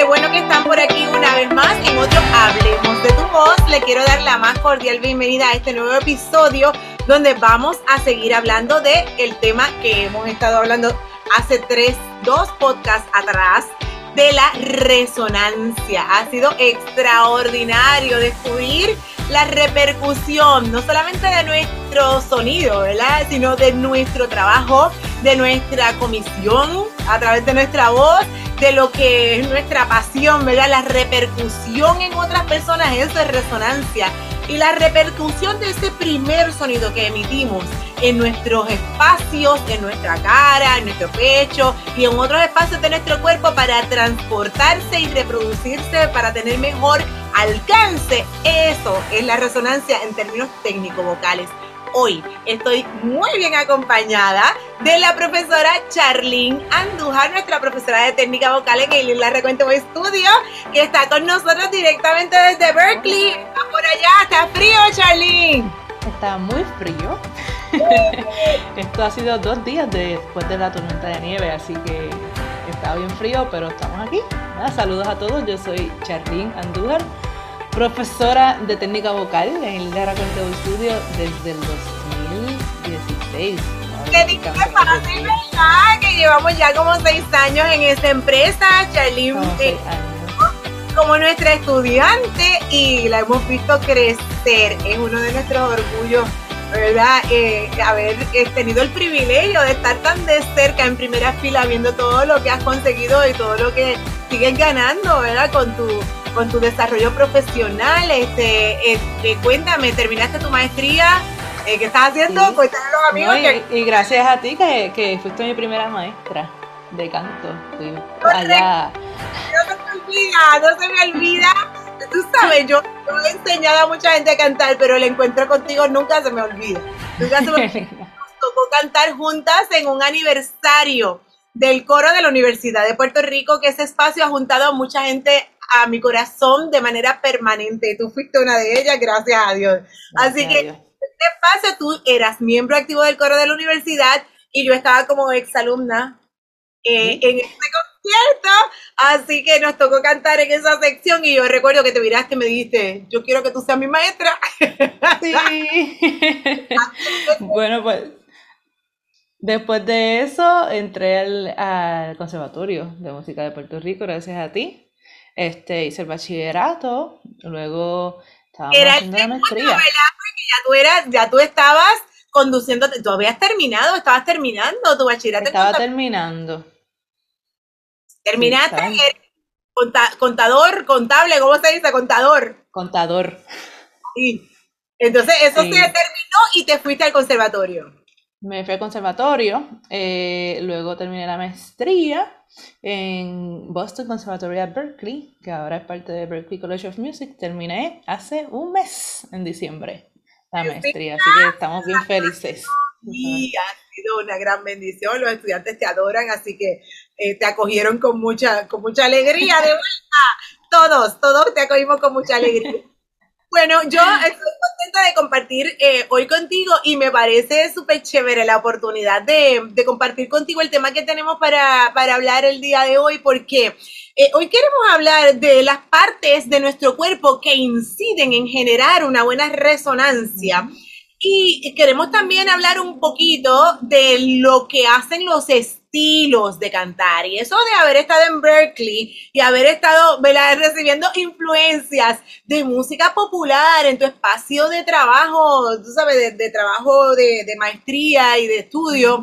qué bueno que están por aquí una vez más en otro Hablemos de tu voz. Le quiero dar la más cordial bienvenida a este nuevo episodio donde vamos a seguir hablando de el tema que hemos estado hablando hace tres, dos podcasts atrás de la resonancia. Ha sido extraordinario descubrir la repercusión, no solamente de nuestro sonido, ¿verdad? Sino de nuestro trabajo, de nuestra comisión, a través de nuestra voz, de lo que es nuestra pasión, ¿verdad? La repercusión en otras personas, eso es resonancia. Y la repercusión de ese primer sonido que emitimos en nuestros espacios, en nuestra cara, en nuestro pecho y en otros espacios de nuestro cuerpo para transportarse y reproducirse, para tener mejor alcance. Eso es la resonancia en términos técnico-vocales. Hoy estoy muy bien acompañada de la profesora Charlene Andújar, nuestra profesora de técnica vocal en el La Recuento Estudio, que está con nosotros directamente desde Berkeley. Está por allá, está frío, Charlene. Está muy frío. Esto ha sido dos días después de la tormenta de nieve, así que está bien frío, pero estamos aquí. saludos a todos, yo soy Charlene Andújar profesora de técnica vocal en el Lara Cuento Estudio desde el 2016. Te fácil, ¿verdad? Que llevamos ya como seis años en esta empresa, Charlene. Eh, como nuestra estudiante y la hemos visto crecer. Es uno de nuestros orgullos, ¿verdad? Eh, haber eh, tenido el privilegio de estar tan de cerca en primera fila viendo todo lo que has conseguido y todo lo que sigues ganando, ¿verdad? Con tu con tu desarrollo profesional. Este, este cuéntame, ¿terminaste tu maestría? Eh, ¿Qué estás haciendo? Sí. Cuéntame a los amigos. y, gracias a ti que, que, fuiste mi primera maestra de canto. Fui allá. No se me olvida, no se me olvida. Tú sabes, yo, yo, he enseñado a mucha gente a cantar, pero el encuentro contigo nunca se me olvida. Nunca se me olvida. Tocó cantar juntas en un aniversario del coro de la Universidad de Puerto Rico, que ese espacio ha juntado a mucha gente a mi corazón de manera permanente. Tú fuiste una de ellas, gracias a Dios. Así que, ¿qué pasa? Tú eras miembro activo del coro de la universidad y yo estaba como exalumna eh, en este concierto, así que nos tocó cantar en esa sección y yo recuerdo que te miraste y me dijiste, yo quiero que tú seas mi maestra. Sí. bueno, pues después de eso entré al, al Conservatorio de Música de Puerto Rico, gracias a ti este, hice el bachillerato, luego estaba haciendo la maestría. Porque ya tú, eras, ya tú estabas conduciendo, tú habías terminado, estabas terminando tu bachillerato. Estaba terminando. Terminaste, contador, contable, ¿cómo se dice? Contador. Contador. Sí. Entonces eso se terminó y te fuiste al conservatorio. Me fui al conservatorio, eh, luego terminé la maestría en Boston Conservatory at Berkeley, que ahora es parte de Berkeley College of Music. Terminé hace un mes, en diciembre, la maestría, así que estamos bien felices. Y ha sido una gran bendición, los estudiantes te adoran, así que eh, te acogieron con mucha, con mucha alegría de vuelta. Todos, todos te acogimos con mucha alegría. Bueno, yo estoy contenta de compartir eh, hoy contigo y me parece súper chévere la oportunidad de, compartir contigo el tema que tenemos para, hablar el día de hoy, porque eh, hoy queremos hablar de las partes de nuestro cuerpo que inciden en generar una buena resonancia. Y queremos también hablar un poquito de lo que hacen los estilos de cantar. Y eso de haber estado en Berkeley y haber estado recibiendo influencias de música popular en tu espacio de trabajo, tú sabes, de, trabajo de, maestría y de estudio.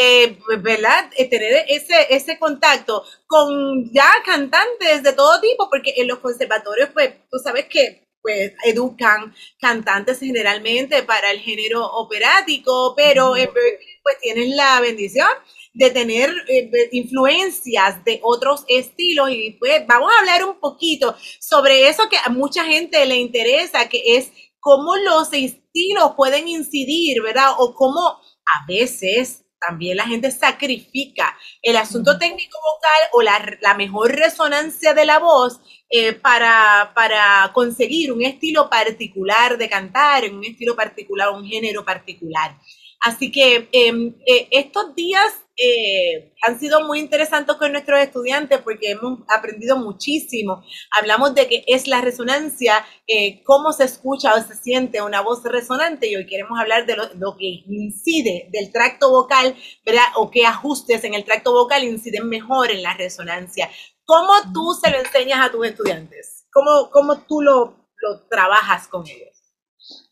Eh, ¿verdad? Eh, tener ese, ese contacto con ya cantantes de todo tipo, porque en los conservatorios, pues tú sabes que pues educan cantantes generalmente para el género operático, pero en Berkeley pues tienen la bendición de tener eh, influencias de otros estilos y pues vamos a hablar un poquito sobre eso que a mucha gente le interesa, que es cómo los estilos pueden incidir, ¿verdad? O cómo a veces también la gente sacrifica el asunto técnico vocal o la, la mejor resonancia de la voz eh, para, para, conseguir un estilo particular de cantar, un estilo particular, un género particular. Así que em, eh, estos días eh, han sido muy interesantes con nuestros estudiantes porque hemos aprendido muchísimo. Hablamos de qué es la resonancia, eh, cómo se escucha o se siente una voz resonante y hoy queremos hablar de lo, que incide del tracto vocal, ¿verdad? O qué ajustes en el tracto vocal inciden mejor en la resonancia. ¿Cómo tú se lo enseñas a tus estudiantes? ¿Cómo, cómo tú lo, lo trabajas con ellos?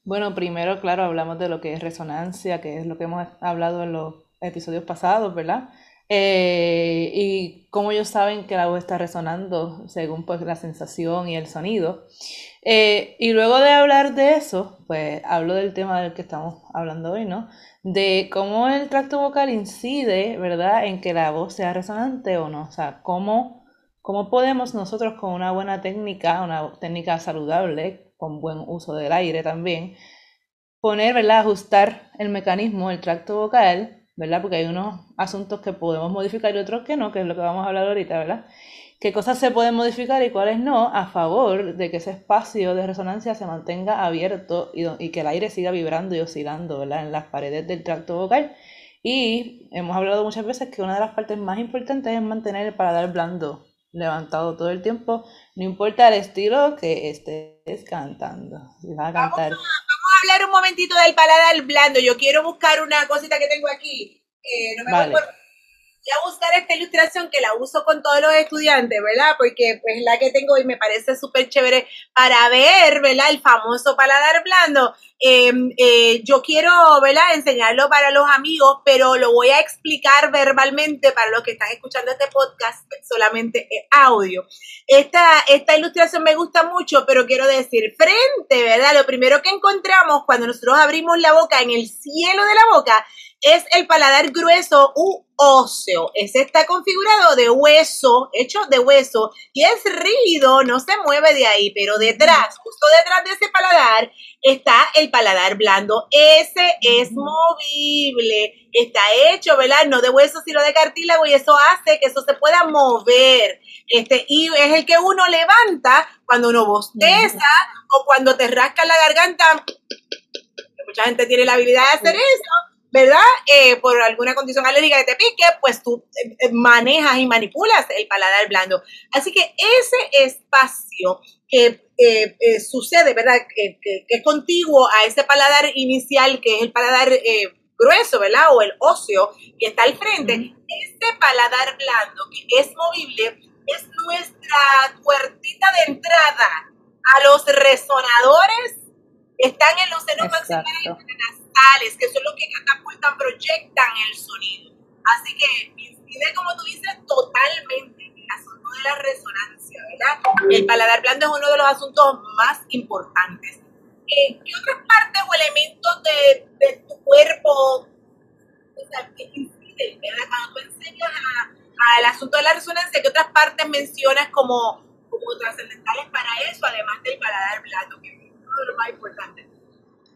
Bueno, primero, claro, hablamos de lo que es resonancia, que es lo que hemos hablado en los episodios pasados, ¿verdad? Eh, y cómo ellos saben que la voz está resonando según pues la sensación y el sonido. Eh, y luego de hablar de eso, pues hablo del tema del que estamos hablando hoy, ¿no? De cómo el tracto vocal incide, ¿verdad?, en que la voz sea resonante o no. O sea, cómo, cómo podemos nosotros con una buena técnica, una técnica saludable, con buen uso del aire también, poner, ¿verdad?, ajustar el mecanismo, el tracto vocal, ¿verdad? Porque hay unos asuntos que podemos modificar y otros que no, que es lo que vamos a hablar ahorita, ¿verdad? ¿Qué cosas se pueden modificar y cuáles no a favor de que ese espacio de resonancia se mantenga abierto y, que el aire siga vibrando y oscilando, ¿verdad? En las paredes del tracto vocal. Y hemos hablado muchas veces que una de las partes más importantes es mantener el paladar blando, levantado todo el tiempo, no importa el estilo que estés cantando. a cantar hablar un momentito del paladar blando. Yo quiero buscar una cosita que tengo aquí. Eh, no me vale. Voy, a buscar esta ilustración que la uso con todos los estudiantes, ¿verdad? Porque pues la que tengo y me parece súper chévere para ver, ¿verdad? El famoso paladar blando. Em, eh, yo quiero, ¿verdad? Enseñarlo para los amigos, pero lo voy a explicar verbalmente para los que están escuchando este podcast, solamente audio. Esta, esta ilustración me gusta mucho, pero quiero decir, frente, ¿verdad? Lo primero que encontramos cuando nosotros abrimos la boca en el cielo de la boca es el paladar grueso u óseo. Ese está configurado de hueso, hecho de hueso, y es rígido, no se mueve de ahí, pero detrás, justo detrás de ese paladar, está el paladar blando. Ese es movible, está hecho, ¿verdad? No de hueso, sino de cartílago, y eso hace que eso se pueda mover. Este, y es el que uno levanta cuando uno bosteza o cuando te rasca la garganta. Mucha gente tiene la habilidad de hacer eso ¿verdad? Eh, por alguna condición alérgica que te pique, pues tú eh, eh, manejas y manipulas el paladar blando. Así que ese espacio que sucede, ¿verdad? Que, es contiguo a ese paladar inicial, que es el paladar grueso, ¿verdad? O el óseo que está al frente, este paladar blando que es movible es nuestra puertita de entrada a los resonadores que están en los senos maximales que son los que catapultan, proyectan el sonido. Así que incide, como tú dices, totalmente en el asunto de la resonancia, ¿verdad? El paladar blando es uno de los asuntos más importantes. Eh, ¿Qué otras partes o elementos de, de tu cuerpo que inciden, ¿verdad? Cuando tú enseñas al asunto de la resonancia, ¿qué otras partes mencionas como, como trascendentales para eso, además del paladar blando, que es uno de los más importantes?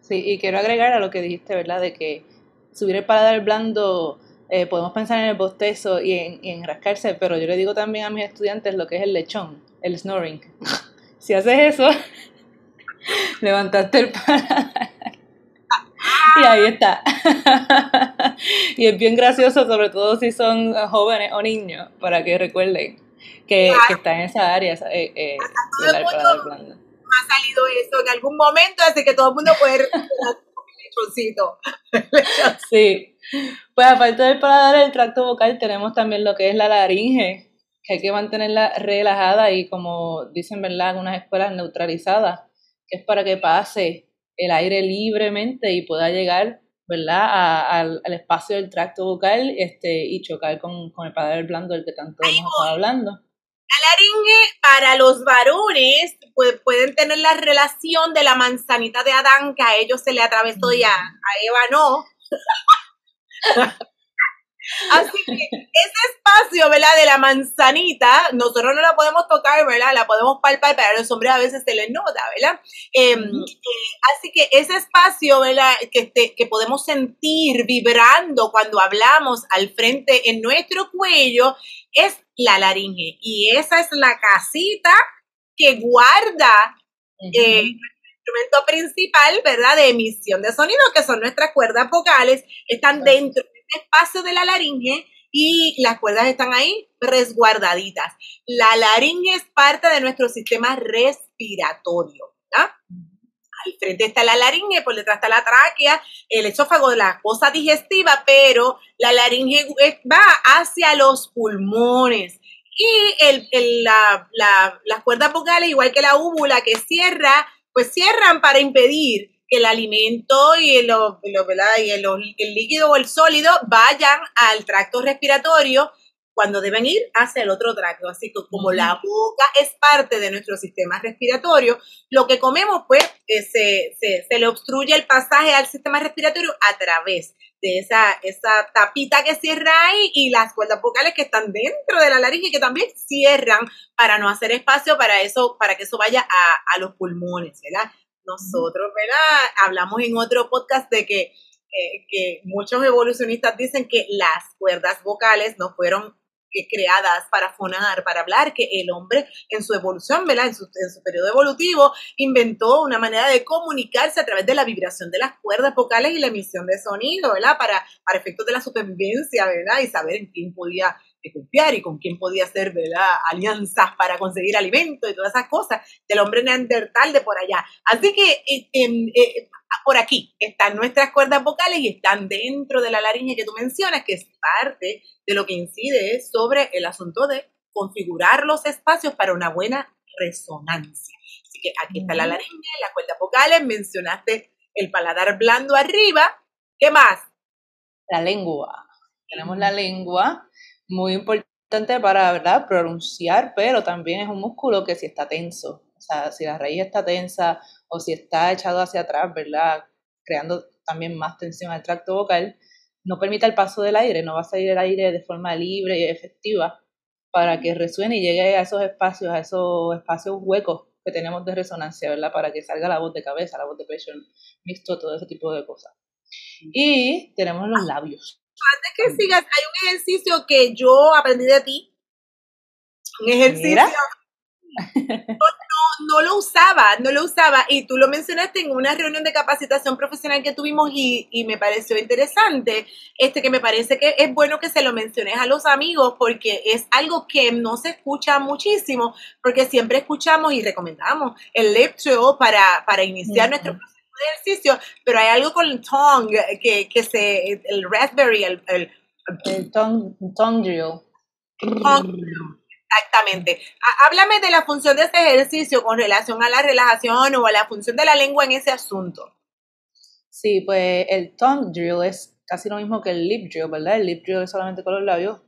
Sí, y quiero agregar a lo que dijiste, ¿verdad? De que subir el paladar blando, eh, podemos pensar en el bostezo y en, rascarse, pero yo le digo también a mis estudiantes lo que es el lechón, el snoring. si haces eso, levantaste el paladar. Y ahí está. y es bien gracioso, sobre todo si son jóvenes o niños, para que recuerden que, que está en esa área eh, eh, del paladar blando ha salido eso en algún momento, así que todo el mundo puede lechoncito. sí. Pues aparte del paladar del tracto vocal, tenemos también lo que es la laringe, que hay que mantenerla relajada y como dicen, ¿verdad? En unas escuelas neutralizadas, que es para que pase el aire libremente y pueda llegar, ¿verdad? al, espacio del tracto vocal este, y chocar con, con el paladar blando del que tanto hemos estado hablando. La laringe para los varones pues, pueden tener la relación de la manzanita de Adán, que a ellos se le atravesó ya, a Eva no. Así que ese espacio, ¿verdad? De la manzanita, nosotros no la podemos tocar, ¿verdad? La podemos palpar, pero a los hombres a veces se les nota, ¿verdad? Eh, así que ese espacio, ¿verdad? Que, que podemos sentir vibrando cuando hablamos al frente en nuestro cuello es la laringe. Y esa es la casita que guarda eh, el instrumento principal, ¿verdad? De emisión de sonido, que son nuestras cuerdas vocales, están dentro de este espacio de la laringe y las cuerdas están ahí resguardaditas. La laringe es parte de nuestro sistema respiratorio, ¿verdad? Al frente está la laringe, por detrás está la tráquea, el esófago, la cosa digestiva, pero la laringe va hacia los pulmones. Y el, la, las cuerdas vocales, igual que la úvula que cierra, pues cierran para impedir el alimento y, el, y el, el líquido o el sólido vayan al tracto respiratorio cuando deben ir hacia el otro tracto. Así que como la boca es parte de nuestro sistema respiratorio, lo que comemos pues eh, se, se, se, le obstruye el pasaje al sistema respiratorio a través de esa, esa tapita que cierra ahí y las cuerdas vocales que están dentro de la laringe que también cierran para no hacer espacio para eso, para que eso vaya a, a los pulmones, ¿verdad? Nosotros, ¿verdad? Hablamos en otro podcast de que, eh, que muchos evolucionistas dicen que las cuerdas vocales no fueron creadas para fonar, para hablar, que el hombre en su evolución, ¿verdad? En su, en su periodo evolutivo, inventó una manera de comunicarse a través de la vibración de las cuerdas vocales y la emisión de sonido, ¿verdad? Para, para efectos de la supervivencia, ¿verdad? Y saber en quién podía confiar y con quién podía hacer, ¿verdad? Alianzas para conseguir alimento y todas esas cosas del hombre neandertal de por allá. Así que eh, em, eh, por aquí están nuestras cuerdas vocales y están dentro de la laringe que tú mencionas, que es parte de lo que incide sobre el asunto de configurar los espacios para una buena resonancia. Así que aquí está la laringe, las cuerdas vocales, mencionaste el paladar blando arriba. ¿Qué más? La lengua. Tenemos la lengua, muy importante para, ¿verdad?, pronunciar, pero también es un músculo que si está tenso, o sea, si la raíz está tensa o si está echado hacia atrás, ¿verdad?, creando también más tensión al tracto vocal, no permite el paso del aire, no va a salir el aire de forma libre y efectiva para que resuene y llegue a esos espacios, a esos espacios huecos que tenemos de resonancia, ¿verdad? Para que salga la voz de cabeza, la voz de pecho mixto, todo ese tipo de cosas. Y tenemos los labios. Antes que sigas, hay un ejercicio que yo aprendí de ti. Un ejercicio no, lo usaba, no lo usaba. Y tú lo mencionaste en una reunión de capacitación profesional que tuvimos y, y, me pareció interesante, este que me parece que es bueno que se lo menciones a los amigos porque es algo que no se escucha muchísimo, porque siempre escuchamos y recomendamos el lectio para, para iniciar nuestro proceso ejercicio, pero hay algo con el tongue que, que se, el raspberry, el, el, el tongue, tongue drill. Exactamente. Háblame de la función de este ejercicio con relación a la relajación o a la función de la lengua en ese asunto. Sí, pues el tongue drill es casi lo mismo que el lip drill, ¿verdad? El lip drill es solamente con los labios.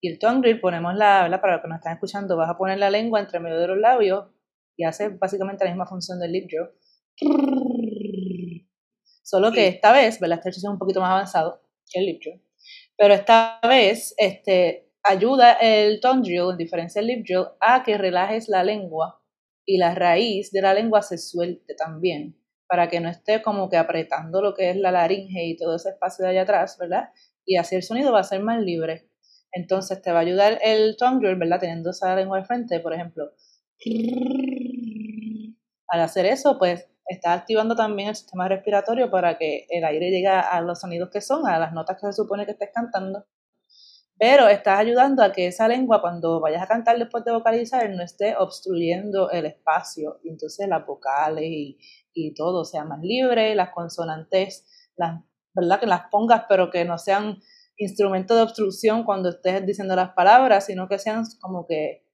Y el tongue drill ponemos la, ¿verdad? Para los que nos están escuchando, vas a poner la lengua entre medio de los labios y hace básicamente la misma función del lip drill. Solo que esta vez, ¿verdad? Este es un poquito más avanzado que el lip drill. Pero esta vez, este, ayuda el tongue drill, en diferencia del lip drill, a que relajes la lengua y la raíz de la lengua se suelte también, para que no esté como que apretando lo que es la laringe y todo ese espacio de allá atrás, ¿verdad? Y así el sonido va a ser más libre. Entonces te va a ayudar el tongue drill, ¿verdad? Teniendo esa lengua de frente, por ejemplo. Al hacer eso, pues está activando también el sistema respiratorio para que el aire llegue a los sonidos que son, a las notas que se supone que estés cantando pero estás ayudando a que esa lengua cuando vayas a cantar después de vocalizar no esté obstruyendo el espacio y entonces las vocales y, y todo sea más libre, las consonantes, las, ¿verdad? Que las pongas pero que no sean instrumento de obstrucción cuando estés diciendo las palabras, sino que sean como que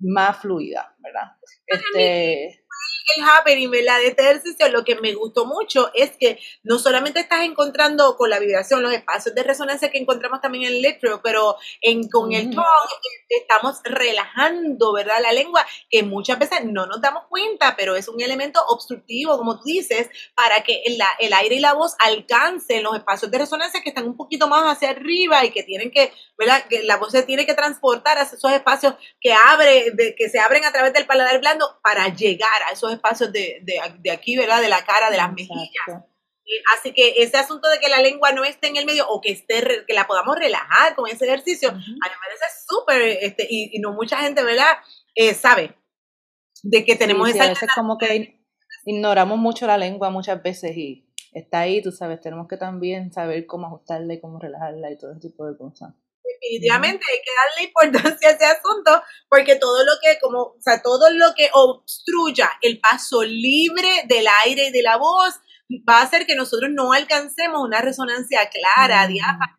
más fluidas, ¿verdad? Este, el happening, ¿verdad? De este ejercicio, lo que me gustó mucho es que no solamente estás encontrando con la vibración los espacios de resonancia que encontramos también en el electro, pero en, con el tongue estamos relajando, ¿verdad? La lengua, que muchas veces no nos damos cuenta, pero es un elemento obstructivo, como tú dices, para que el aire y la voz alcancen los espacios de resonancia que están un poquito más hacia arriba y que tienen que, ¿verdad? Que la voz se tiene que transportar a esos espacios que abre, que se abren a través del paladar blando para llegar a esos espacios de, de, aquí, ¿verdad? De la cara, de las mejillas. Así que ese asunto de que la lengua no esté en el medio o que esté, que la podamos relajar con ese ejercicio, a mí me parece súper, este, y, no mucha gente, ¿verdad? Eh, sabe de que tenemos esa... es como que ignoramos mucho la lengua muchas veces y está ahí, tú sabes, tenemos que también saber cómo ajustarla y cómo relajarla y todo ese tipo de cosas. Definitivamente hay que darle importancia a ese asunto porque todo lo que como o sea todo lo que obstruya el paso libre del aire y de la voz va a hacer que nosotros no alcancemos una resonancia clara, diáfana,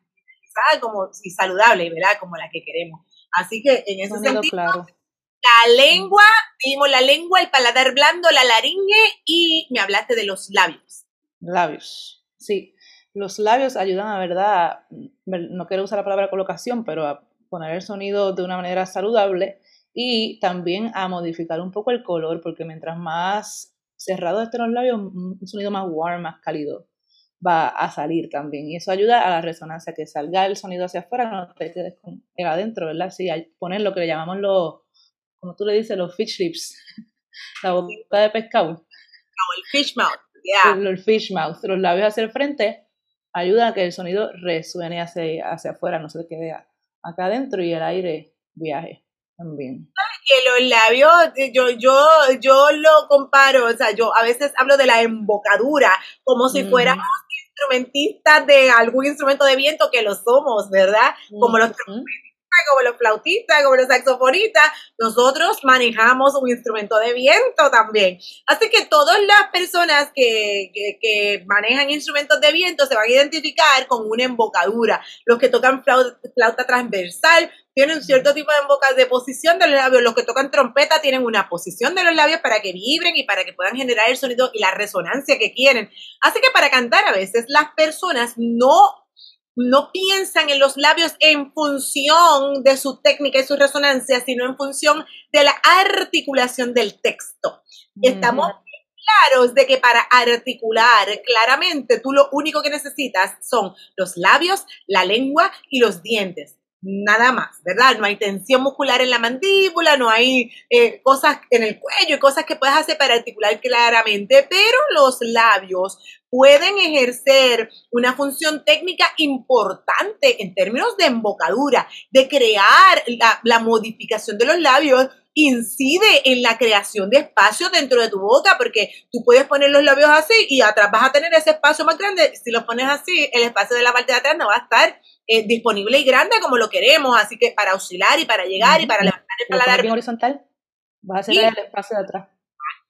como y saludable, ¿verdad? Como la que queremos. Así que en ese sentido, claro. la lengua, dimos la lengua, el paladar blando, la laringe y me hablaste de los labios. Labios, sí. Los labios ayudan a verdad, no quiero usar la palabra colocación, pero a poner el sonido de una manera saludable y también a modificar un poco el color, porque mientras más cerrado estén los labios, un sonido más warm, más cálido va a salir también. Y eso ayuda a la resonancia, que salga el sonido hacia afuera, no te quedes con adentro, ¿verdad? Sí, poner lo que le llamamos los, como tú le dices, los fish lips, la boca de pescado. el fish mouth, yeah. El, fish mouth, los labios hacia el frente ayuda a que el sonido resuene hacia, hacia afuera, no se quede acá adentro y el aire viaje también. Que los labios, yo, yo, yo lo comparo, o sea, yo a veces hablo de la embocadura como si fuéramos instrumentistas de algún instrumento de viento que lo somos, ¿verdad? Como los como los flautistas, como los saxofonistas, nosotros manejamos un instrumento de viento también. Así que todas las personas que, que, manejan instrumentos de viento se van a identificar con una embocadura. Los que tocan flauta, transversal tienen cierto tipo de embocas de posición de los labios. Los que tocan trompeta tienen una posición de los labios para que vibren y para que puedan generar el sonido y la resonancia que quieren. Así que para cantar a veces las personas no no piensan en los labios en función de su técnica y su resonancia, sino en función de la articulación del texto. Estamos claros de que para articular claramente, tú lo único que necesitas son los labios, la lengua y los dientes nada más, ¿verdad? No hay tensión muscular en la mandíbula, no hay eh, cosas en el cuello y cosas que puedes hacer para articular claramente, pero los labios pueden ejercer una función técnica importante en términos de embocadura, de crear la, la modificación de los labios incide en la creación de espacio dentro de tu boca, porque tú puedes poner los labios así y atrás vas a tener ese espacio más grande. Si lo pones así, el espacio de la parte de atrás no va a estar eh, disponible y grande como lo queremos, así que para oscilar y para llegar y para levantar el paladar. horizontal, va a ser el espacio de atrás.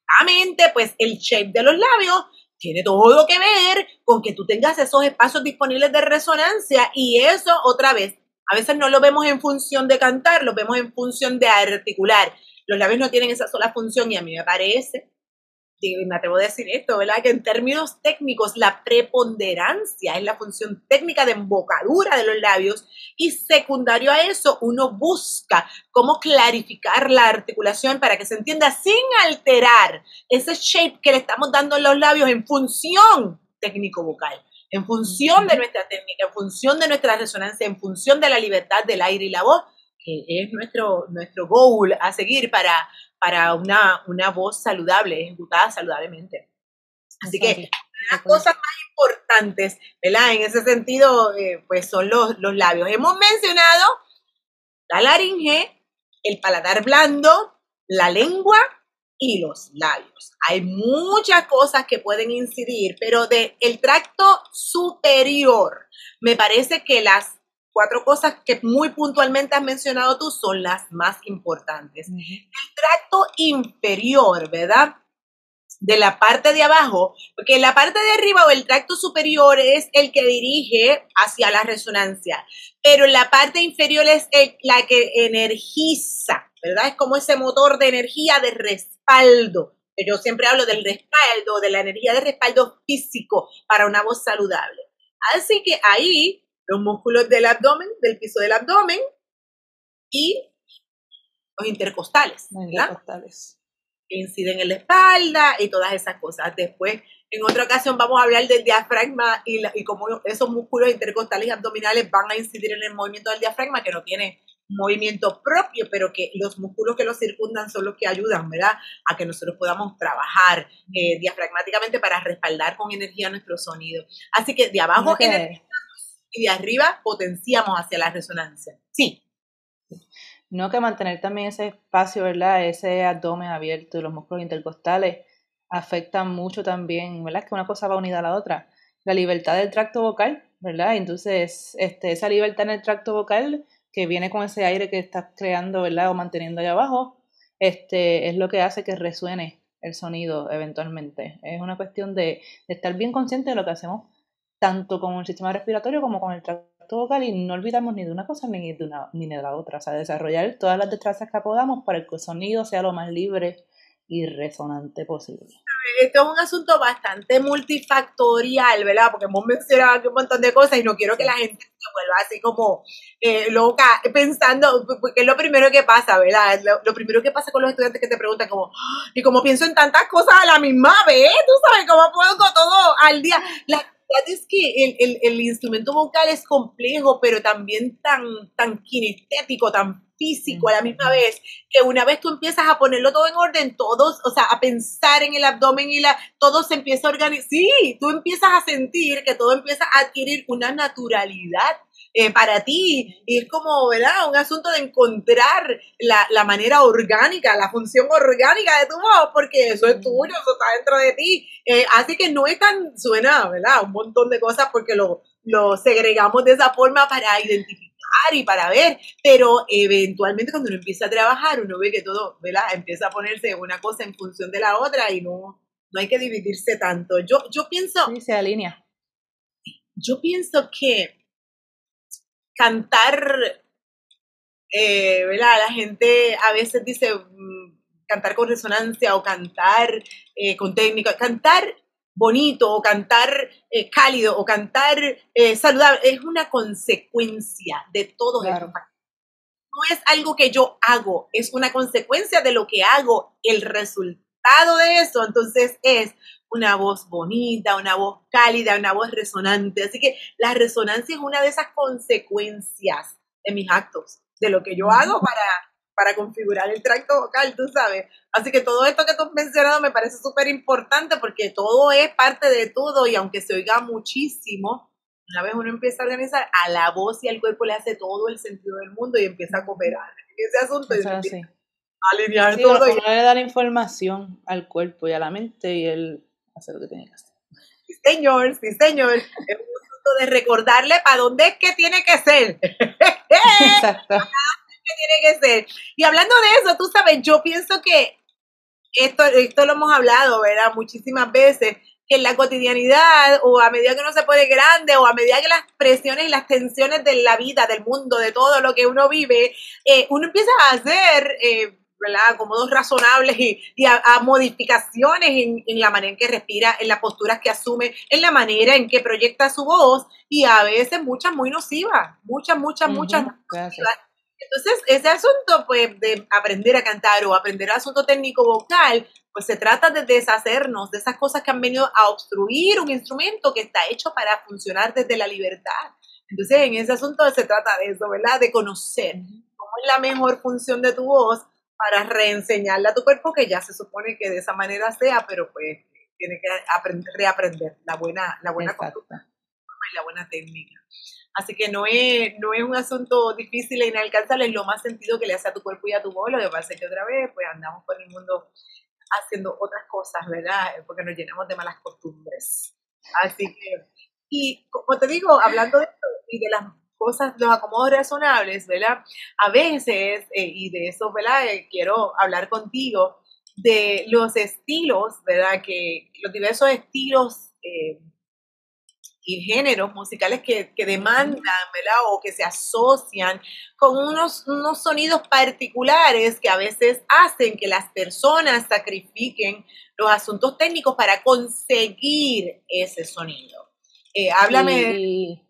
Exactamente, pues el shape de los labios tiene todo que ver con que tú tengas esos espacios disponibles de resonancia y eso otra vez, a veces no lo vemos en función de cantar, lo vemos en función de articular. Los labios no tienen esa sola función y a mí me parece me atrevo a decir esto, ¿verdad? Que en términos técnicos la preponderancia es la función técnica de embocadura de los labios y secundario a eso uno busca cómo clarificar la articulación para que se entienda sin alterar ese shape que le estamos dando en los labios en función técnico vocal en función de nuestra técnica, en función de nuestra resonancia, en función de la libertad del aire y la voz, que es nuestro, nuestro goal a seguir para, para una, una voz saludable, ejecutada saludablemente. Así que las cosas más importantes, ¿verdad? En ese sentido, eh, pues son los, los labios. Hemos mencionado la laringe, el paladar blando, la lengua y los labios. Hay muchas cosas que pueden incidir, pero del el tracto superior, me parece que las cuatro cosas que muy puntualmente has mencionado tú son las más importantes. El tracto inferior, ¿verdad? De la parte de abajo, porque la parte de arriba o el tracto superior es el que dirige hacia la resonancia, pero la parte inferior es la que energiza, ¿verdad? Es como ese motor de energía de respaldo. Yo siempre hablo del respaldo, de la energía de respaldo físico para una voz saludable. Así que ahí los músculos del abdomen, del piso del abdomen y los intercostales, intercostales. que inciden en la espalda y todas esas cosas. Después, en otra ocasión, vamos a hablar del diafragma y, y cómo esos músculos intercostales y abdominales van a incidir en el movimiento del diafragma, que no tiene movimiento propio, pero que los músculos que lo circundan son los que ayudan, ¿verdad? A que nosotros podamos trabajar eh, diafragmáticamente para respaldar con energía nuestro sonido. Así que de abajo y de arriba potenciamos hacia la resonancia. Sí. No que mantener también ese espacio, ¿verdad? Ese abdomen abierto los músculos intercostales afectan mucho también, ¿verdad? Que una cosa va unida a la otra. La libertad del tracto vocal, ¿verdad? Entonces, este, esa libertad en el tracto vocal que viene con ese aire que estás creando, ¿verdad? O manteniendo allá abajo, este, es lo que hace que resuene el sonido eventualmente. Es una cuestión de, estar bien consciente de lo que hacemos tanto con el sistema respiratorio como con el tracto vocal y no olvidamos ni de una cosa ni de, una, ni de la otra. O sea, desarrollar todas las destrezas que podamos para que el sonido sea lo más libre y resonante posible. Esto es un asunto bastante multifactorial, ¿verdad? Porque hemos mencionado aquí un montón de cosas y no quiero que la gente se vuelva así como eh, loca pensando, porque es lo primero que pasa, ¿verdad? Lo, primero que pasa con los estudiantes que te preguntan como, y como pienso en tantas cosas a la misma vez, tú sabes, cómo puedo con todo al día. La es que el, el, el, instrumento vocal es complejo, pero también tan, tan kinestético, tan físico a la misma vez, que una vez tú empiezas a ponerlo todo en orden, todos, o sea, a pensar en el abdomen y la, todo se empieza a organizar, sí, tú empiezas a sentir que todo empieza a adquirir una naturalidad eh, para ti. Y es como, ¿verdad? Un asunto de encontrar la, la, manera orgánica, la función orgánica de tu voz, porque eso es tuyo, eso está dentro de ti. Eh, así que no es tan, suena, ¿verdad? Un montón de cosas porque lo, lo segregamos de esa forma para identificar y para ver, pero eventualmente cuando uno empieza a trabajar, uno ve que todo, ¿verdad? Empieza a ponerse una cosa en función de la otra y no, no hay que dividirse tanto. Yo, yo pienso... Sí, se alinea. Yo pienso que cantar, eh, ¿verdad? La gente a veces dice mm, cantar con resonancia o cantar eh, con técnica. Cantar bonito o cantar eh, cálido o cantar eh, saludable, es una consecuencia de todo eso. No es algo que yo hago, es una consecuencia de lo que hago, el resultado de eso. Entonces es una voz bonita, una voz cálida, una voz resonante. Así que la resonancia es una de esas consecuencias de mis actos, de lo que yo hago para para configurar el tracto vocal, tú sabes. Así que todo esto que tú has mencionado me parece súper importante porque todo es parte de todo y aunque se oiga muchísimo, una vez uno empieza a organizar, a la voz y al cuerpo le hace todo el sentido del mundo y empieza a cooperar ese asunto. Alinear todo. Y le dar información al cuerpo y a la mente y él hace lo que tiene que hacer. Sí, señor, sí, señor. Es un asunto de recordarle para dónde es que tiene que ser. Exacto tiene que ser. Y hablando de eso, tú sabes, yo pienso que esto, esto lo hemos hablado, ¿verdad? Muchísimas veces, que en la cotidianidad o a medida que uno se pone grande o a medida que las presiones y las tensiones de la vida, del mundo, de todo lo que uno vive, eh, uno empieza a hacer, eh, ¿verdad? Acomodos razonables y, a, modificaciones en, la manera en que respira, en las posturas que asume, en la manera en que proyecta su voz y a veces muchas muy nocivas, muchas, muchas, muchas. Entonces, ese asunto, pues, de aprender a cantar o aprender el asunto técnico vocal, pues se trata de deshacernos de esas cosas que han venido a obstruir un instrumento que está hecho para funcionar desde la libertad. Entonces, en ese asunto se trata de eso, ¿verdad? De conocer cómo es la mejor función de tu voz para reenseñarle a tu cuerpo que ya se supone que de esa manera sea, pero pues tiene que aprender, reaprender la buena, la buena conducta y la buena técnica. Así que no es, no es un asunto difícil e inalcanzable, es lo más sentido que le hace a tu cuerpo y a tu voz. Lo que pasa es que otra vez, pues andamos por el mundo haciendo otras cosas, ¿verdad? Porque nos llenamos de malas costumbres. Así que, y como te digo, hablando de esto y de las cosas, los acomodos razonables, ¿verdad? A veces, eh, y de eso, ¿verdad? Eh, quiero hablar contigo de los estilos, ¿verdad? Que los diversos estilos eh, y géneros musicales que, que, demandan, ¿verdad? O que se asocian con unos, unos sonidos particulares que a veces hacen que las personas sacrifiquen los asuntos técnicos para conseguir ese sonido. Eh, háblame. Sí,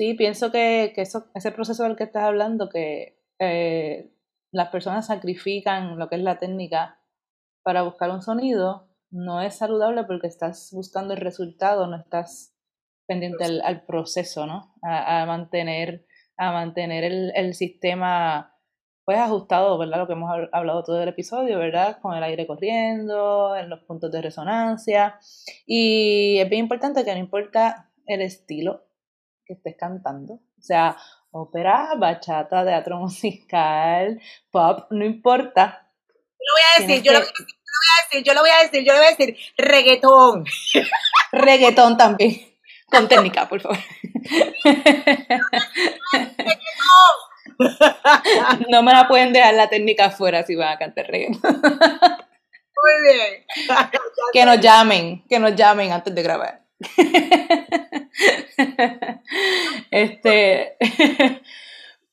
sí pienso que, que eso, ese proceso del que estás hablando, que eh, las personas sacrifican lo que es la técnica para buscar un sonido, no es saludable porque estás buscando el resultado, no estás pendiente al, proceso, ¿no? A, mantener, a mantener el, sistema pues ajustado, ¿verdad? Lo que hemos hablado todo el episodio, ¿verdad? Con el aire corriendo, en los puntos de resonancia. Y es bien importante que no importa el estilo que estés cantando. O sea, ópera, bachata, teatro musical, pop, no importa. Lo voy a decir, yo lo voy a decir, yo lo voy a decir, yo lo voy a decir, reggaetón. reggaetón también. Con técnica, por favor. no me la pueden dejar la técnica afuera si van a cantar reggaetón. Muy bien. que nos llamen, que nos llamen antes de grabar. este,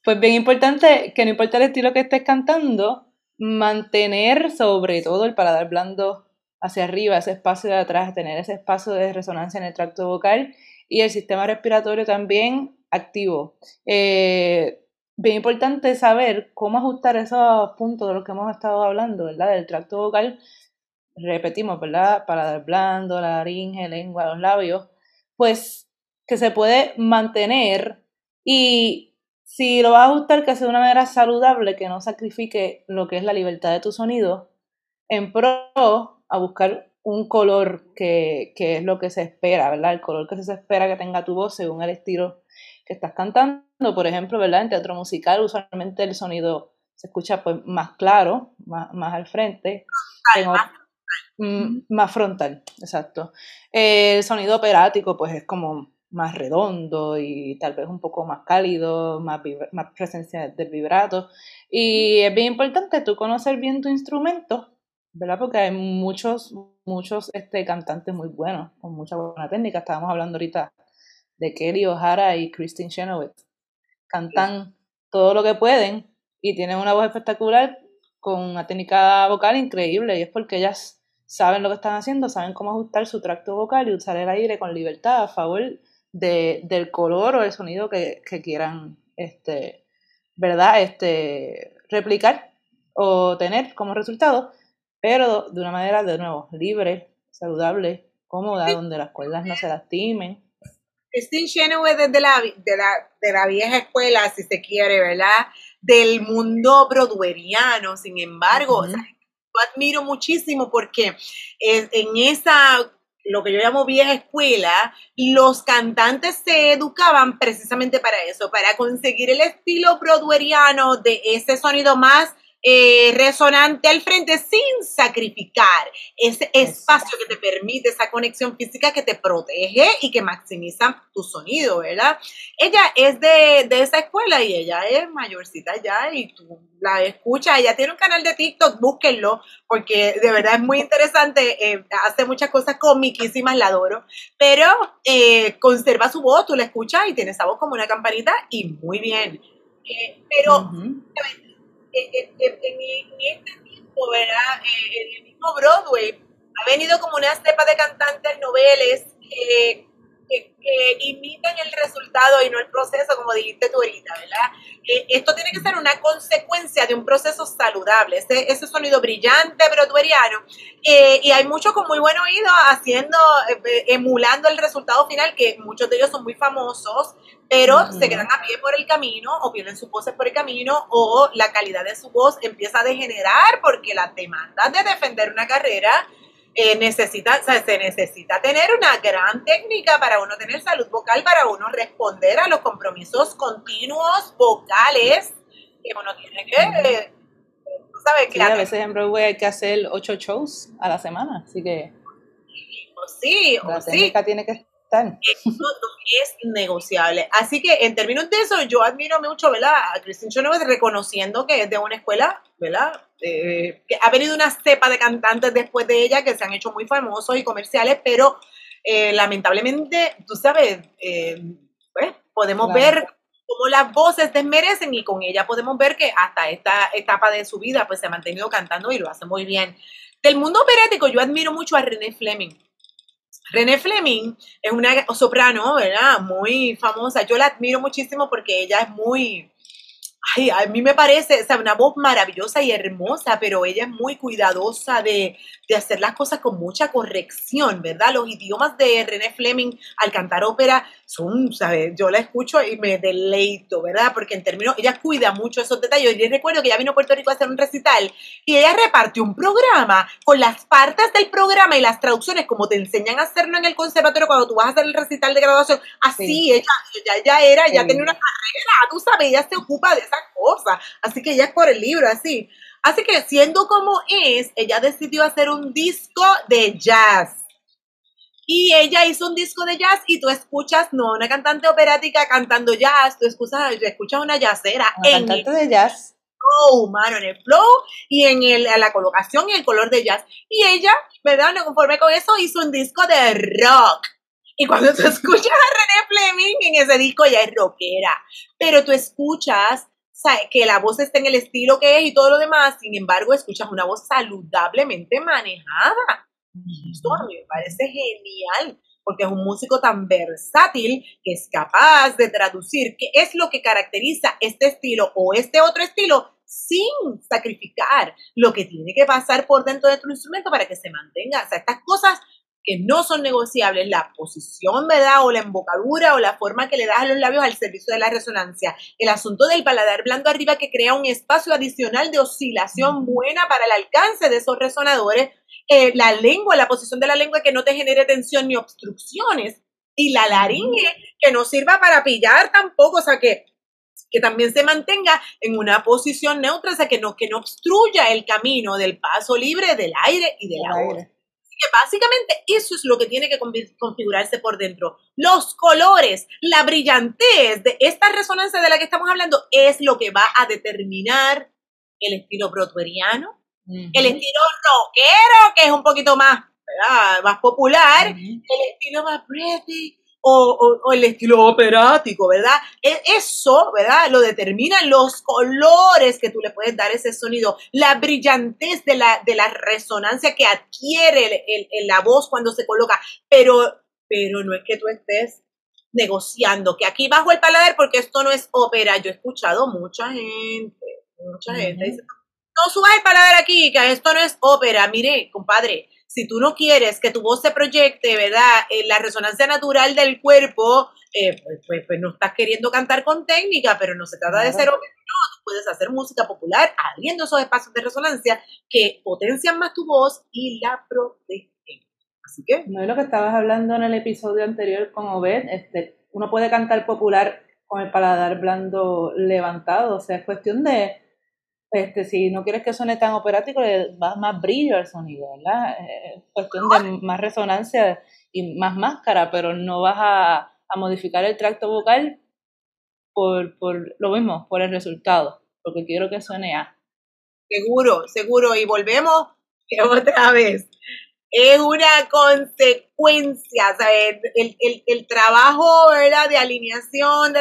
pues bien importante que no importa el estilo que estés cantando, mantener sobre todo el paladar blando hacia arriba, ese espacio de atrás, tener ese espacio de resonancia en el tracto vocal y el sistema respiratorio también activo. Eh, bien importante saber cómo ajustar esos puntos de los que hemos estado hablando, ¿verdad? Del tracto vocal, repetimos, ¿verdad? Paladar blando, la laringe, lengua, los labios, pues que se puede mantener y si lo vas a ajustar que sea de una manera saludable, que no sacrifique lo que es la libertad de tu sonido, en pro a buscar un color que, es lo que se espera, ¿verdad? El color que se espera que tenga tu voz según el estilo que estás cantando. Por ejemplo, ¿verdad? En teatro musical usualmente el sonido se escucha pues más claro, más, más al frente. Mm, más frontal, exacto. el sonido operático pues es como más redondo y tal vez un poco más cálido, más, más presencia del vibrato. Y es bien importante tú conocer bien tu instrumento ¿verdad? Porque hay muchos, muchos este, cantantes muy buenos, con mucha buena técnica. Estábamos hablando ahorita de Kelly O'Hara y Christine Chenoweth. Cantan todo lo que pueden y tienen una voz espectacular con una técnica vocal increíble y es porque ellas saben lo que están haciendo, saben cómo ajustar su tracto vocal y usar el aire con libertad a favor de, del color o el sonido que, que quieran, este, ¿verdad? Este, replicar o tener como resultado pero de una manera, de nuevo, libre, saludable, cómoda, donde las cuerdas no se lastimen. Christine Chenoweth es de la, de, la, de la vieja escuela, si se quiere, ¿verdad? Del mundo broadwayano, sin embargo, admiro muchísimo porque en esa lo que yo llamo vieja escuela, los cantantes se educaban precisamente para eso, para conseguir el estilo broadwayano de ese sonido más eh, resonante al frente sin sacrificar ese espacio que te permite esa conexión física que te protege y que maximiza tu sonido, ¿verdad? Ella es de, esa escuela y ella es mayorcita ya y tú la escuchas. Ella tiene un canal de TikTok, búsquenlo porque de verdad es muy interesante. Eh, hace muchas cosas comiquísimas, la adoro, pero eh, conserva su voz, tú la escuchas y tiene esa voz como una campanita y muy bien. pero en, este tiempo, ¿verdad? Eh, en el mismo Broadway ha venido como una cepa de cantantes noveles que, imitan el resultado y no el proceso, como dijiste tú ahorita, ¿verdad? Eh, esto tiene que ser una consecuencia de un proceso saludable, ese, ese sonido brillante broadwayano. Eh, y hay muchos con muy buen oído haciendo, emulando el resultado final, que muchos de ellos son muy famosos pero se quedan a pie por el camino o pierden sus voces por el camino o la calidad de su voz empieza a degenerar porque las demandas de defender una carrera eh, necesita, o sea, se necesita tener una gran técnica para uno tener salud vocal, para uno responder a los compromisos continuos vocales que uno tiene que... Eh, ¿sabes? Sí, a veces en Broadway hay que hacer ocho shows a la semana, así que... Sí, la técnica tiene que eso no es negociable. Así que en términos de eso, yo admiro mucho, ¿verdad? A Christine Chenoweth reconociendo que es de una escuela, ¿verdad? Eh, que ha venido una cepa de cantantes después de ella que se han hecho muy famosos y comerciales, pero eh, lamentablemente, tú sabes, eh, pues, podemos ver cómo las voces desmerecen y con ella podemos ver que hasta esta etapa de su vida pues se ha mantenido cantando y lo hace muy bien. Del mundo operético yo admiro mucho a René Fleming. René Fleming es una soprano, ¿verdad? Muy famosa. Yo la admiro muchísimo porque ella es muy, ay, a mí me parece, o sea, una voz maravillosa y hermosa, pero ella es muy cuidadosa de, de, hacer las cosas con mucha corrección, ¿verdad? Los idiomas de René Fleming al cantar ópera son, ¿sabes? Yo la escucho y me deleito, ¿verdad? Porque en términos, ella cuida mucho esos detalles. Yo recuerdo que ella vino a Puerto Rico a hacer un recital y ella repartió un programa con las partes del programa y las traducciones, como te enseñan a hacerlo en el conservatorio cuando tú vas a hacer el recital de graduación. Así, ella, ella, era, ella tenía una carrera, tú sabes, ella se ocupa de esas cosas. Así que ella es por el libro, así. Así que siendo como es, ella decidió hacer un disco de jazz Y ella hizo un disco de jazz y tú escuchas, no una cantante operática cantando jazz, tú escuchas, escuchas una jazzera. Una cantante de jazz. Flow, mano, en el flow y en el, la colocación y el color de jazz. Y ella, ¿verdad? No conforme con eso, hizo un disco de rock. Y cuando tú escuchas a René Fleming en ese disco, ella es rockera. Pero tú escuchas que la voz está en el estilo que es y todo lo demás, sin embargo, escuchas una voz saludablemente manejada. Me parece genial, porque es un músico tan versátil que es capaz de traducir qué es lo que caracteriza este estilo o este otro estilo sin sacrificar lo que tiene que pasar por dentro de tu instrumento para que se mantenga. O sea, estas cosas que no son negociables, la posición, ¿verdad? O la embocadura o la forma que le das a los labios al servicio de la resonancia. El asunto del paladar blando arriba que crea un espacio adicional de oscilación buena para el alcance de esos resonadores. Eh, la lengua, la posición de la lengua que no te genere tensión ni obstrucciones. Y la laringe que no sirva para pillar tampoco, o sea que que también se mantenga en una posición neutra, o sea, que no, que no obstruya el camino del paso libre del aire y del agua que básicamente eso es lo que tiene que configurarse por dentro. Los colores, la brillantez de esta resonancia de la que estamos hablando es lo que va a determinar el estilo brotueriano, el estilo rockero, que es un poquito más, más popular, el estilo más pretty, o, el estilo operático, ¿verdad? E, eso, ¿verdad? Lo determinan los colores que tú le puedes dar ese sonido, la brillantez de la, de la resonancia que adquiere el, la voz cuando se coloca, pero, pero no es que tú estés negociando, que aquí bajo el paladar, porque esto no es ópera, yo he escuchado mucha gente, mucha gente dice, no subas el paladar aquí, que esto no es ópera, mire, compadre, si tú no quieres que tu voz se proyecte, ¿verdad? En la resonancia natural del cuerpo, eh, pues, pues, pues, no estás queriendo cantar con técnica, pero no se trata de ser ópera, no, tú puedes hacer música popular abriendo esos espacios de resonancia que potencian más tu voz y la protegen. Así que... No es lo que estabas hablando en el episodio anterior con Obed, este, uno puede cantar popular con el paladar blando levantado, o sea, es cuestión de este, si no quieres que suene tan operático, le das más brillo al sonido, ¿verdad? Es cuestión de más resonancia y más máscara, pero no vas a, modificar el tracto vocal por, por lo mismo, por el resultado, porque quiero que suene A. Seguro, seguro, y volvemos otra vez es una consecuencia, ¿sabes? El, el, el, trabajo ¿verdad? de alineación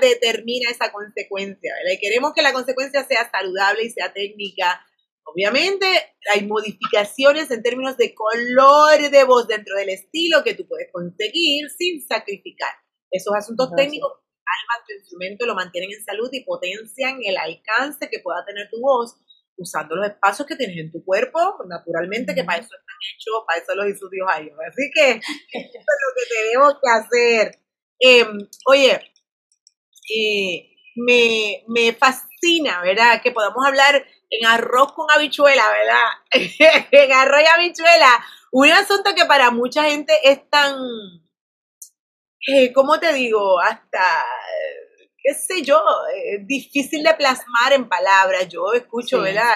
determina esa consecuencia, ¿verdad? Y queremos que la consecuencia sea saludable y sea técnica. Obviamente hay modificaciones en términos de color de voz dentro del estilo que tú puedes conseguir sin sacrificar. Esos asuntos técnicos alman tu instrumento, lo mantienen en salud y potencian el alcance que pueda tener tu voz usando los espacios que tienes en tu cuerpo, naturalmente, que para eso están hechos, para eso los hizo Dios a ellos. Así que eso es lo que tenemos que hacer. Em, oye, eh, me, me fascina, ¿verdad? Que podamos hablar en arroz con habichuela, ¿verdad? en arroz y habichuela. Un asunto que para mucha gente es tan, eh, ¿cómo te digo? Hasta qué sé yo, es eh, difícil de plasmar en palabras. Yo escucho, ¿verdad?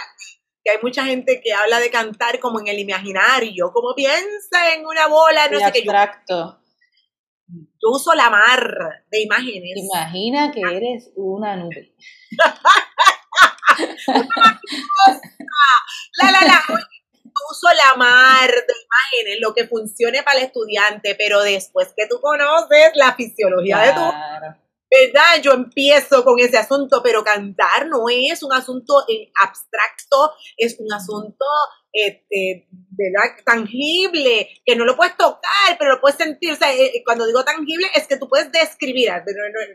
Que hay mucha gente que habla de cantar como en el imaginario, como piensa en una bola, no sé qué. Abstracto. Yo, uso la mar de imágenes. Imagina que eres una nube. la, la, la. uso la mar de imágenes, lo que funcione para el estudiante, pero después que tú conoces la fisiología de tu ¿verdad? Yo empiezo con ese asunto, pero cantar no es un asunto abstracto, es un asunto este, ¿verdad? tangible, que no lo puedes tocar, pero lo puedes sentir. O sea, eh, eh, cuando digo tangible, es que tú puedes describir,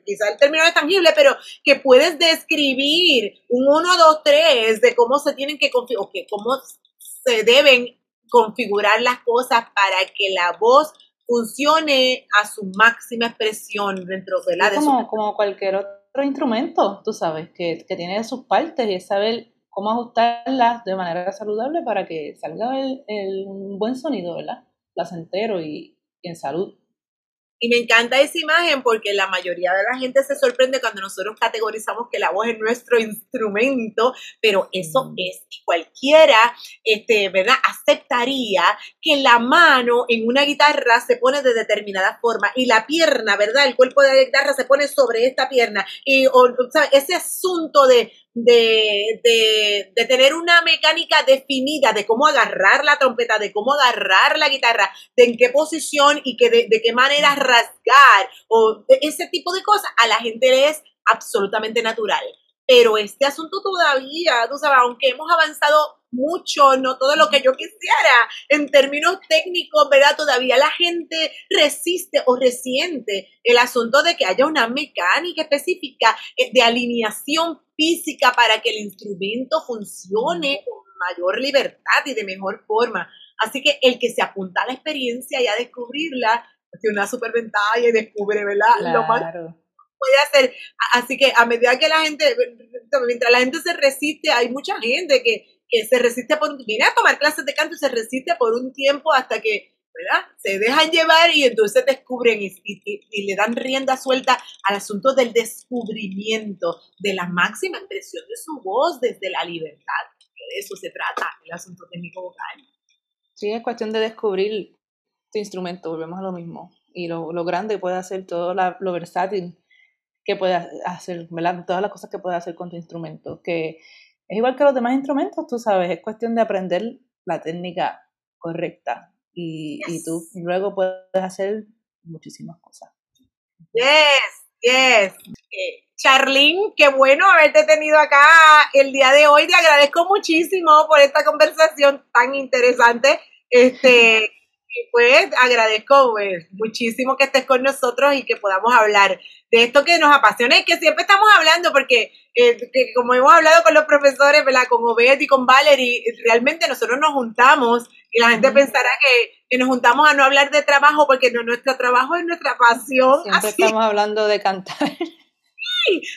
quizás el término es tangible, pero que puedes describir un 1, 2, 3 de cómo se tienen que configurar, cómo se deben configurar las cosas para que la voz funcione a su máxima expresión dentro de la... Es como, como cualquier otro instrumento, tú sabes, que, que, tiene sus partes y es saber cómo ajustarlas de manera saludable para que salga el, el buen sonido, ¿verdad? Placentero y, y en salud. Y me encanta esa imagen porque la mayoría de la gente se sorprende cuando nosotros categorizamos que la voz es nuestro instrumento, pero eso mm. es cualquiera, este, ¿verdad? Aceptaría que la mano en una guitarra se pone de determinada forma y la pierna, ¿verdad? El cuerpo de la guitarra se pone sobre esta pierna y o, ese asunto de de, de, de, tener una mecánica definida de cómo agarrar la trompeta, de cómo agarrar la guitarra, de en qué posición y que de, de qué manera rasgar o ese tipo de cosas, a la gente le es absolutamente natural. Pero este asunto todavía, tú sabes, aunque hemos avanzado mucho, no todo lo que yo quisiera en términos técnicos, ¿verdad? Todavía la gente resiste o resiente el asunto de que haya una mecánica específica eh, de alineación física para que el instrumento funcione con mayor libertad y de mejor forma. Así que el que se apunta a la experiencia y a descubrirla, tiene una super ventaja y descubre, ¿verdad? Lo más puede hacer. Así que a medida que la gente, mientras la gente se resiste, hay mucha gente que que se resiste por, viene a tomar clases de canto y se resiste por un tiempo hasta que, ¿verdad? Se dejan llevar y entonces descubren y, le dan rienda suelta al asunto del descubrimiento de la máxima expresión de su voz desde la libertad. de eso se trata, el asunto técnico vocal. Sí, es cuestión de descubrir tu instrumento, volvemos a lo mismo. Y lo, lo grande puede hacer todo lo versátil que puede hacer, ¿verdad? Todas las cosas que puede hacer con tu instrumento. Que es igual que los demás instrumentos, tú sabes, es cuestión de aprender la técnica correcta y, y tú luego puedes hacer muchísimas cosas. Yes, yes. Eh, Charlene, qué bueno haberte tenido acá el día de hoy. Te agradezco muchísimo por esta conversación tan interesante. Este, pues agradezco pues, muchísimo que estés con nosotros y que podamos hablar de esto que nos apasiona y que siempre estamos hablando, porque eh, como hemos hablado con los profesores, ¿verdad? con Obed y con Valerie, realmente nosotros nos juntamos y la gente pensará que, que, nos juntamos a no hablar de trabajo porque no, nuestro trabajo es nuestra pasión. Siempre estamos hablando de cantar.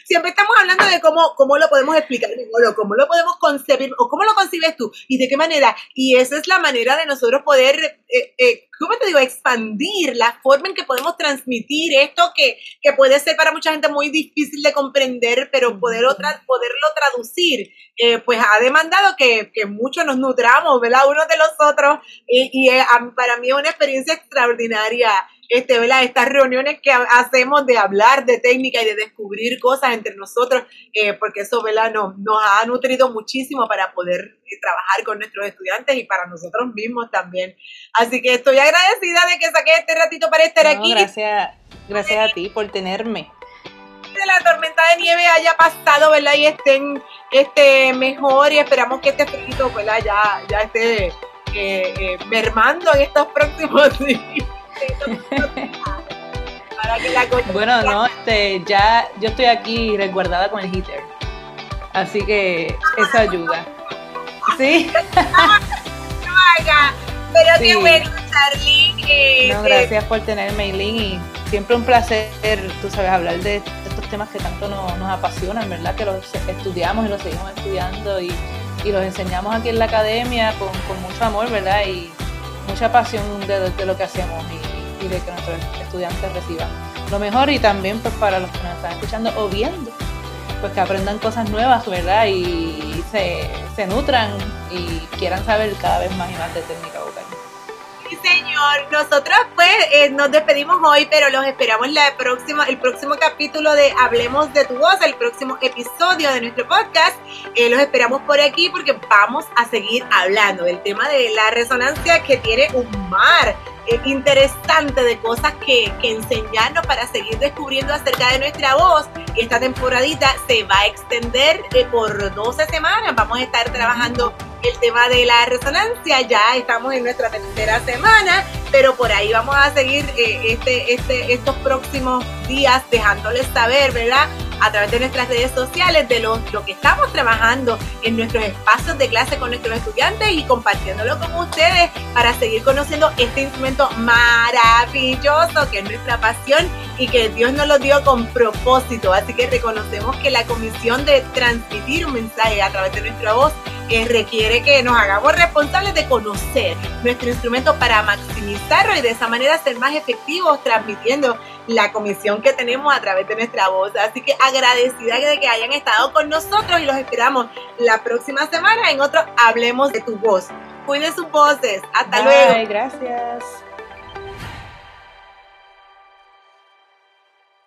siempre estamos hablando de cómo, cómo lo podemos explicar, o cómo lo podemos concebir, o cómo lo concibes tú, y de qué manera. Y esa es la manera de nosotros poder, eh, eh, ¿cómo te digo?, expandir la forma en que podemos transmitir esto que, que puede ser para mucha gente muy difícil de comprender, pero poder otra, poderlo traducir, eh, pues ha demandado que, que muchos nos nutramos, ¿verdad?, unos de los otros, y, y para mí es una experiencia extraordinaria este, ¿verdad? Estas reuniones que hacemos de hablar de técnica y de descubrir cosas entre nosotros, eh, porque eso, ¿verdad? Nos, nos ha nutrido muchísimo para poder eh, trabajar con nuestros estudiantes y para nosotros mismos también. Así que estoy agradecida de que saqué este ratito para estar aquí. Gracias, gracias a ti por tenerme. Que la tormenta de nieve haya pasado, ¿verdad? Y estén este, mejor y esperamos que este frío, ¿verdad? Ya, ya esté eh, mermando en estos próximos días bueno, no, este, ya yo estoy aquí resguardada con el heater. Así que eso ayuda. ¿Sí? Pero qué bueno, Charlene. no, gracias por tenerme, Eileen. Y siempre un placer, tú sabes, hablar de estos temas que tanto nos, nos apasionan, ¿verdad? Que los estudiamos y los seguimos estudiando y, y los enseñamos aquí en la academia con, con mucho amor, ¿verdad? Y mucha pasión de, lo que hacemos y, y, de que nuestros estudiantes reciban lo mejor y también pues para los que nos están escuchando o viendo, pues que aprendan cosas nuevas, ¿verdad? Y se, se nutran y quieran saber cada vez más y más de técnica vocal. Señor. Nosotros pues eh, nos despedimos hoy, pero los esperamos la próxima, el próximo capítulo de Hablemos de tu voz, el próximo episodio de nuestro podcast. Eh, los esperamos por aquí porque vamos a seguir hablando del tema de la resonancia que tiene un mar eh, interesante de cosas que, que, enseñarnos para seguir descubriendo acerca de nuestra voz. Esta temporadita se va a extender por 12 semanas. Vamos a estar trabajando el tema de la resonancia. Ya estamos en nuestra tercera semana, pero por ahí vamos a seguir eh, este, este, estos próximos días dejándoles saber, ¿verdad? A través de nuestras redes sociales de lo, lo que estamos trabajando en nuestros espacios de clase con nuestros estudiantes y compartiéndolo con ustedes para seguir conociendo este instrumento maravilloso que es nuestra pasión y que Dios nos lo dio con propósito. Así que reconocemos que la comisión de transmitir un mensaje a través de nuestra voz eh, requiere que nos hagamos responsables de conocer nuestro instrumento para y de esa manera ser más efectivos transmitiendo la comisión que tenemos a través de nuestra voz. Así que agradecida de que hayan estado con nosotros y los esperamos la próxima semana en otro Hablemos de tu voz. Cuide sus voces. Hasta luego. Gracias.